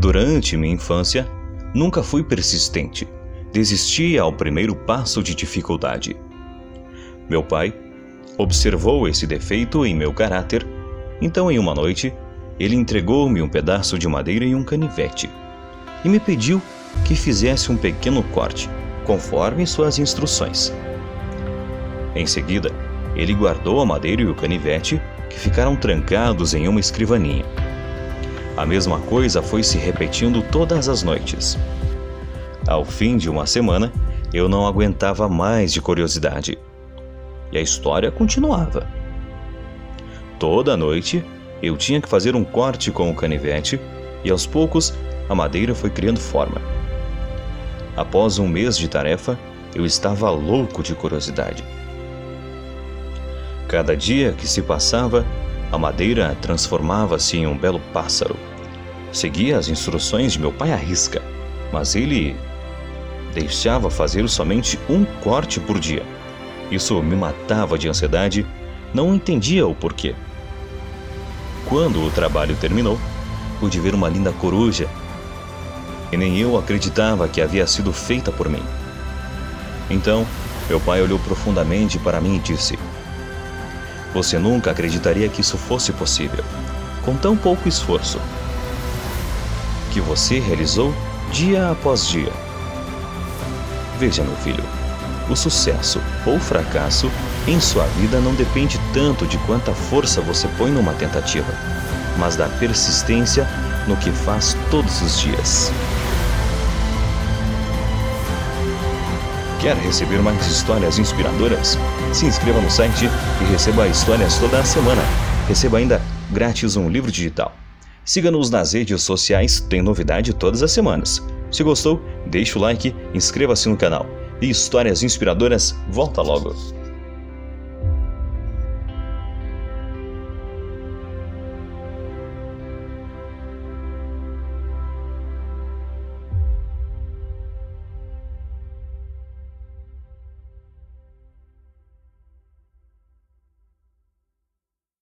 Durante minha infância, nunca fui persistente. Desisti ao primeiro passo de dificuldade. Meu pai observou esse defeito em meu caráter, então, em uma noite, ele entregou-me um pedaço de madeira e um canivete e me pediu que fizesse um pequeno corte, conforme suas instruções. Em seguida, ele guardou a madeira e o canivete, que ficaram trancados em uma escrivaninha. A mesma coisa foi se repetindo todas as noites. Ao fim de uma semana, eu não aguentava mais de curiosidade. E a história continuava. Toda noite, eu tinha que fazer um corte com o canivete e aos poucos a madeira foi criando forma. Após um mês de tarefa, eu estava louco de curiosidade. Cada dia que se passava, a madeira transformava-se em um belo pássaro. Seguia as instruções de meu pai à risca, mas ele deixava fazer somente um corte por dia. Isso me matava de ansiedade, não entendia o porquê. Quando o trabalho terminou, pude ver uma linda coruja e nem eu acreditava que havia sido feita por mim. Então, meu pai olhou profundamente para mim e disse: Você nunca acreditaria que isso fosse possível, com tão pouco esforço, que você realizou dia após dia. Veja, meu filho, o sucesso ou fracasso em sua vida não depende tanto de quanta força você põe numa tentativa, mas da persistência no que faz todos os dias. Quer receber mais histórias inspiradoras? Se inscreva no site e receba histórias toda a semana. Receba ainda grátis um livro digital. Siga-nos nas redes sociais, tem novidade todas as semanas. Se gostou, deixe o like, inscreva-se no canal. E Histórias Inspiradoras volta logo.